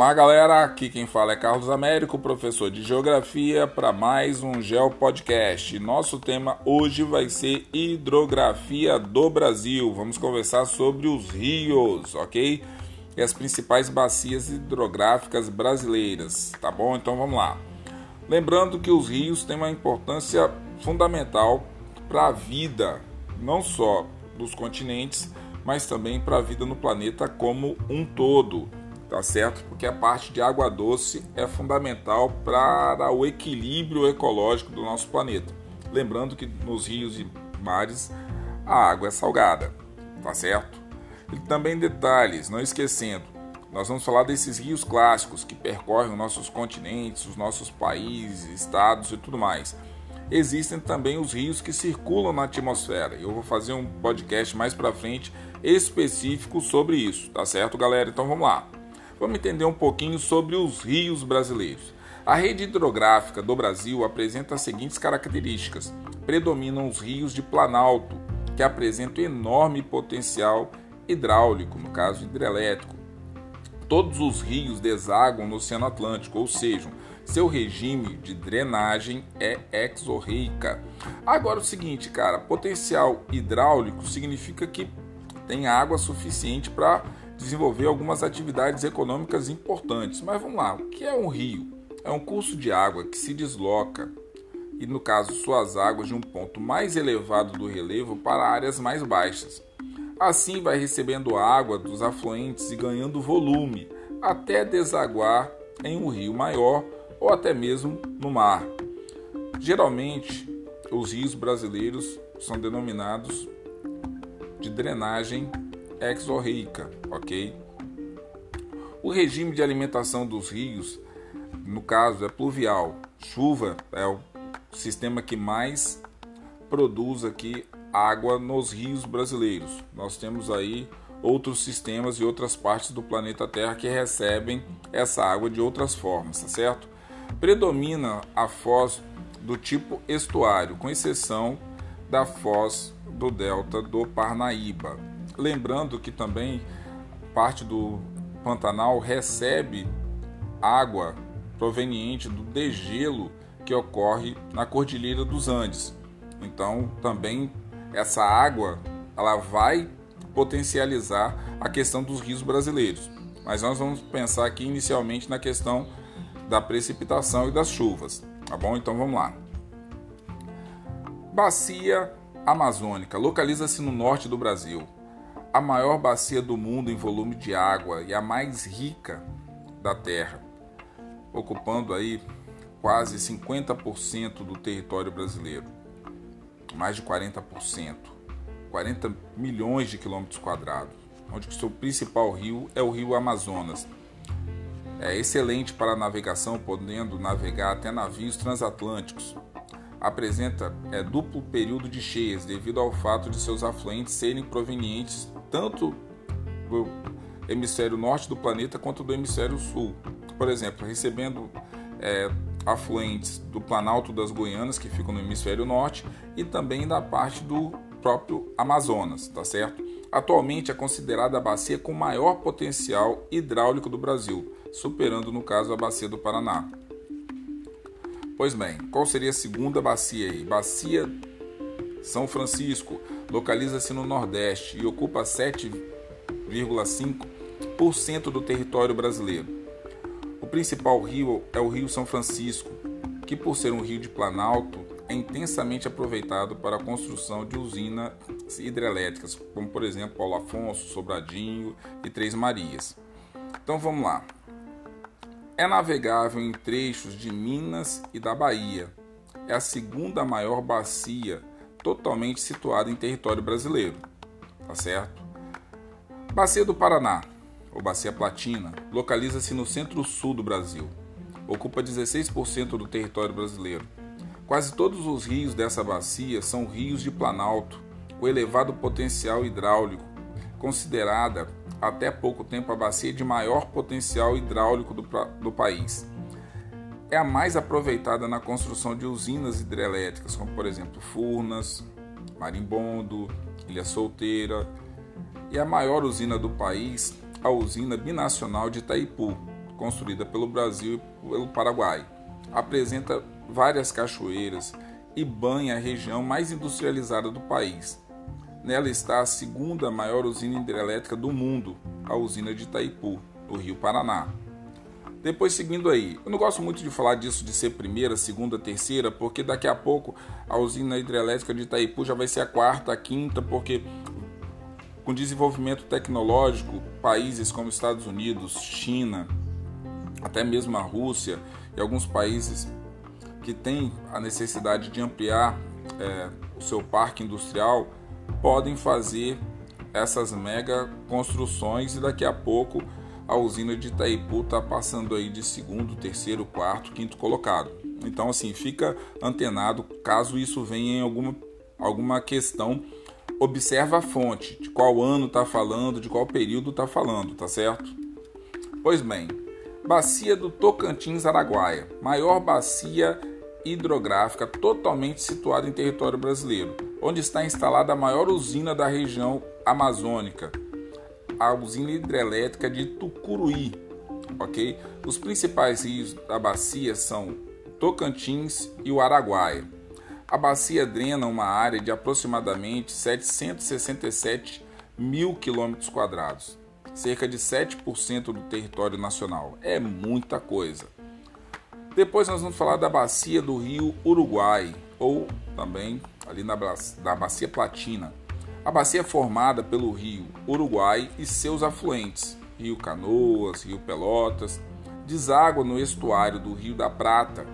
lá, galera. Aqui quem fala é Carlos Américo, professor de Geografia, para mais um Geo Podcast. Nosso tema hoje vai ser hidrografia do Brasil. Vamos conversar sobre os rios, ok? E as principais bacias hidrográficas brasileiras, tá bom? Então vamos lá. Lembrando que os rios têm uma importância fundamental para a vida, não só dos continentes, mas também para a vida no planeta como um todo tá certo? Porque a parte de água doce é fundamental para o equilíbrio ecológico do nosso planeta. Lembrando que nos rios e mares a água é salgada, tá certo? E também detalhes, não esquecendo, nós vamos falar desses rios clássicos que percorrem os nossos continentes, os nossos países, estados e tudo mais. Existem também os rios que circulam na atmosfera. Eu vou fazer um podcast mais para frente específico sobre isso, tá certo, galera? Então vamos lá. Vamos entender um pouquinho sobre os rios brasileiros. A rede hidrográfica do Brasil apresenta as seguintes características: predominam os rios de planalto, que apresentam enorme potencial hidráulico, no caso hidrelétrico. Todos os rios desaguam no Oceano Atlântico, ou seja, seu regime de drenagem é exorreica. Agora o seguinte, cara, potencial hidráulico significa que tem água suficiente para desenvolver algumas atividades econômicas importantes. Mas vamos lá, o que é um rio? É um curso de água que se desloca e, no caso, suas águas de um ponto mais elevado do relevo para áreas mais baixas. Assim, vai recebendo água dos afluentes e ganhando volume até desaguar em um rio maior ou até mesmo no mar. Geralmente, os rios brasileiros são denominados de drenagem exorreica, ok? O regime de alimentação dos rios, no caso, é pluvial. Chuva é o sistema que mais produz aqui água nos rios brasileiros. Nós temos aí outros sistemas e outras partes do planeta Terra que recebem essa água de outras formas, tá certo? Predomina a foz do tipo estuário, com exceção da foz do delta do Parnaíba. Lembrando que também parte do Pantanal recebe água proveniente do degelo que ocorre na Cordilheira dos Andes. Então, também essa água ela vai potencializar a questão dos rios brasileiros. Mas nós vamos pensar aqui inicialmente na questão da precipitação e das chuvas, tá bom? Então vamos lá. Bacia Amazônica localiza-se no norte do Brasil a maior bacia do mundo em volume de água e a mais rica da Terra, ocupando aí quase 50% do território brasileiro, mais de 40%, 40 milhões de quilômetros quadrados, onde o seu principal rio é o rio Amazonas. É excelente para navegação, podendo navegar até navios transatlânticos. Apresenta é, duplo período de cheias devido ao fato de seus afluentes serem provenientes tanto do hemisfério norte do planeta quanto do hemisfério sul. Por exemplo, recebendo é, afluentes do Planalto das Guianas, que ficam no hemisfério norte, e também da parte do próprio Amazonas, tá certo? Atualmente é considerada a bacia com maior potencial hidráulico do Brasil, superando no caso a bacia do Paraná. Pois bem, qual seria a segunda bacia aí? Bacia são Francisco localiza-se no Nordeste e ocupa 7,5% do território brasileiro. O principal rio é o Rio São Francisco, que, por ser um rio de planalto, é intensamente aproveitado para a construção de usinas hidrelétricas, como por exemplo Paulo Afonso, Sobradinho e Três Marias. Então vamos lá. É navegável em trechos de Minas e da Bahia. É a segunda maior bacia totalmente situada em território brasileiro, tá certo? Bacia do Paraná, ou Bacia Platina, localiza-se no centro-sul do Brasil. Ocupa 16% do território brasileiro. Quase todos os rios dessa bacia são rios de planalto, com elevado potencial hidráulico, considerada até pouco tempo a bacia de maior potencial hidráulico do, do país é a mais aproveitada na construção de usinas hidrelétricas, como por exemplo Furnas, Marimbondo, Ilha Solteira, e a maior usina do país, a usina binacional de Itaipu, construída pelo Brasil e pelo Paraguai. Apresenta várias cachoeiras e banha a região mais industrializada do país. Nela está a segunda maior usina hidrelétrica do mundo, a usina de Itaipu, no Rio Paraná. Depois seguindo aí, eu não gosto muito de falar disso de ser primeira, segunda, terceira, porque daqui a pouco a usina hidrelétrica de Itaipu já vai ser a quarta, a quinta, porque com desenvolvimento tecnológico, países como Estados Unidos, China, até mesmo a Rússia e alguns países que têm a necessidade de ampliar é, o seu parque industrial podem fazer essas mega construções e daqui a pouco a usina de Itaipu está passando aí de segundo, terceiro, quarto, quinto colocado. Então, assim, fica antenado caso isso venha em alguma, alguma questão. Observa a fonte, de qual ano está falando, de qual período está falando, tá certo? Pois bem, Bacia do Tocantins Araguaia, maior bacia hidrográfica totalmente situada em território brasileiro, onde está instalada a maior usina da região amazônica, a usina hidrelétrica de Tucuruí, ok? Os principais rios da bacia são Tocantins e o Araguaia. A bacia drena uma área de aproximadamente 767 mil quilômetros quadrados, cerca de 7% do território nacional. É muita coisa. Depois nós vamos falar da bacia do rio Uruguai, ou também ali na, na bacia Platina. A bacia é formada pelo rio Uruguai e seus afluentes, Rio Canoas, Rio Pelotas, deságua no estuário do Rio da Prata,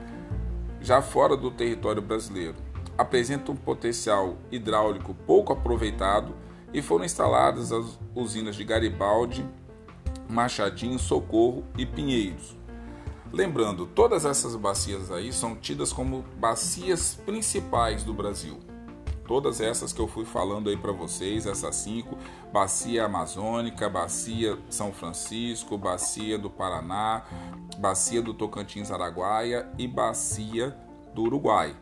já fora do território brasileiro. Apresenta um potencial hidráulico pouco aproveitado e foram instaladas as usinas de Garibaldi, Machadinho, Socorro e Pinheiros. Lembrando, todas essas bacias aí são tidas como bacias principais do Brasil. Todas essas que eu fui falando aí para vocês, essas cinco: Bacia Amazônica, Bacia São Francisco, Bacia do Paraná, Bacia do Tocantins Araguaia e Bacia do Uruguai,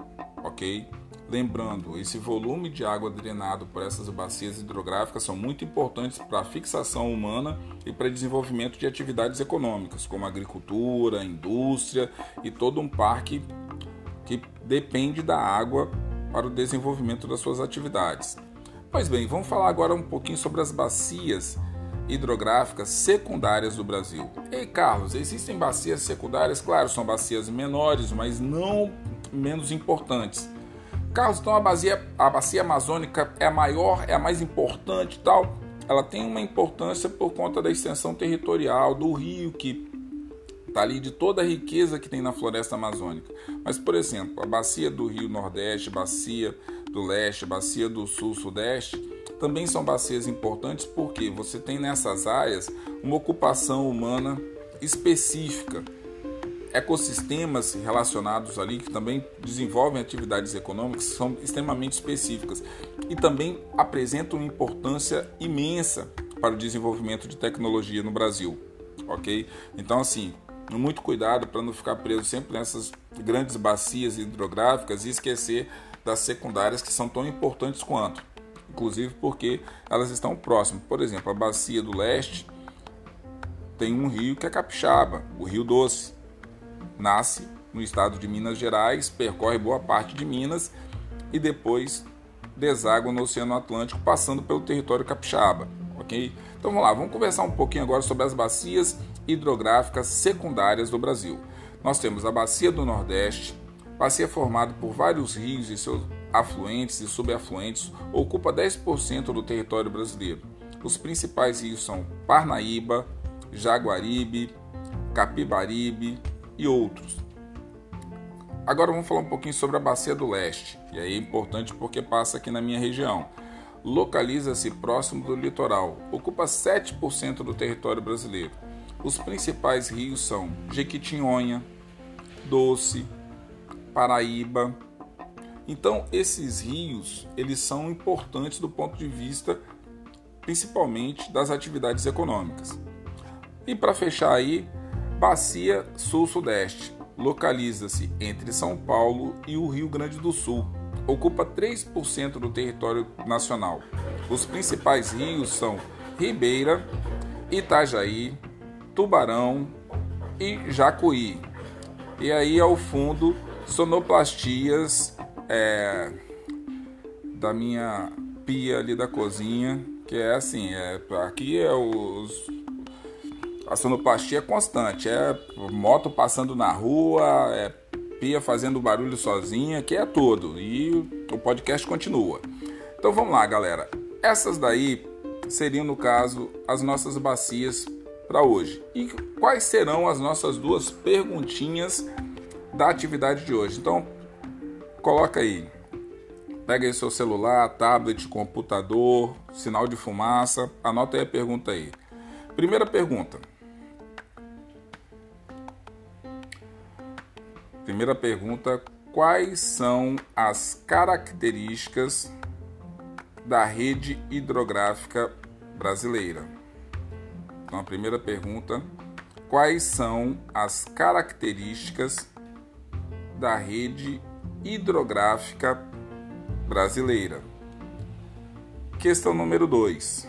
ok? Lembrando, esse volume de água drenado por essas bacias hidrográficas são muito importantes para a fixação humana e para o desenvolvimento de atividades econômicas, como agricultura, indústria e todo um parque que depende da água para o desenvolvimento das suas atividades. Pois bem, vamos falar agora um pouquinho sobre as bacias hidrográficas secundárias do Brasil. Ei, Carlos, existem bacias secundárias? Claro, são bacias menores, mas não menos importantes. Carlos, então a bacia, a bacia amazônica é a maior, é a mais importante tal. Ela tem uma importância por conta da extensão territorial do rio que ali de toda a riqueza que tem na floresta amazônica. Mas, por exemplo, a bacia do Rio Nordeste, bacia do Leste, bacia do Sul, Sudeste, também são bacias importantes porque você tem nessas áreas uma ocupação humana específica, ecossistemas relacionados ali que também desenvolvem atividades econômicas são extremamente específicas e também apresentam importância imensa para o desenvolvimento de tecnologia no Brasil, ok? Então assim, muito cuidado para não ficar preso sempre nessas grandes bacias hidrográficas e esquecer das secundárias que são tão importantes quanto, inclusive porque elas estão próximas. Por exemplo, a bacia do leste tem um rio que é Capixaba, o Rio Doce. Nasce no estado de Minas Gerais, percorre boa parte de Minas e depois deságua no Oceano Atlântico, passando pelo território capixaba, ok? Então vamos lá, vamos conversar um pouquinho agora sobre as bacias hidrográficas secundárias do Brasil. Nós temos a Bacia do Nordeste, bacia formada por vários rios e seus afluentes e subafluentes, ocupa 10% do território brasileiro. Os principais rios são Parnaíba, Jaguaribe, Capibaribe e outros. Agora vamos falar um pouquinho sobre a Bacia do Leste, e aí é importante porque passa aqui na minha região. Localiza-se próximo do litoral, ocupa 7% do território brasileiro. Os principais rios são Jequitinhonha, Doce, Paraíba. Então, esses rios, eles são importantes do ponto de vista principalmente das atividades econômicas. E para fechar aí, Bacia Sul-Sudeste, localiza-se entre São Paulo e o Rio Grande do Sul. Ocupa 3% do território nacional. Os principais rios são Ribeira, Itajaí, Tubarão, e Jacuí. E aí ao fundo, sonoplastias é, da minha pia ali da cozinha, que é assim, é, aqui é os a sonoplastia é constante, é moto passando na rua, é pia fazendo barulho sozinha, que é todo. E o podcast continua. Então vamos lá, galera. Essas daí seriam, no caso, as nossas bacias para hoje. E quais serão as nossas duas perguntinhas da atividade de hoje? Então, coloca aí. Pega aí seu celular, tablet, computador, sinal de fumaça, anota aí a pergunta aí. Primeira pergunta. Primeira pergunta: quais são as características da rede hidrográfica brasileira? Então, a primeira pergunta: quais são as características da rede hidrográfica brasileira? Questão número 2.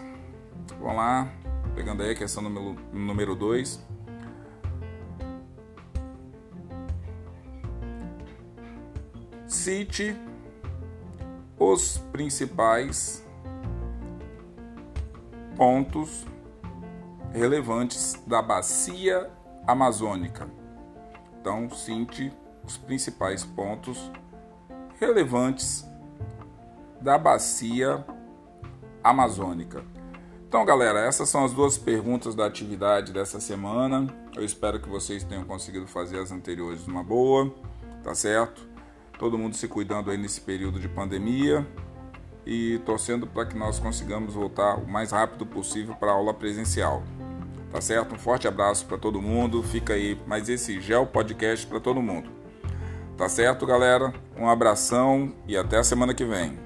Vamos lá, pegando aí a questão número 2. Cite os principais pontos relevantes da bacia amazônica. Então, cite os principais pontos relevantes da bacia amazônica. Então, galera, essas são as duas perguntas da atividade dessa semana. Eu espero que vocês tenham conseguido fazer as anteriores numa boa, tá certo? todo mundo se cuidando aí nesse período de pandemia e torcendo para que nós consigamos voltar o mais rápido possível para a aula presencial. Tá certo? Um forte abraço para todo mundo. Fica aí mais esse Gel Podcast para todo mundo. Tá certo, galera? Um abração e até a semana que vem.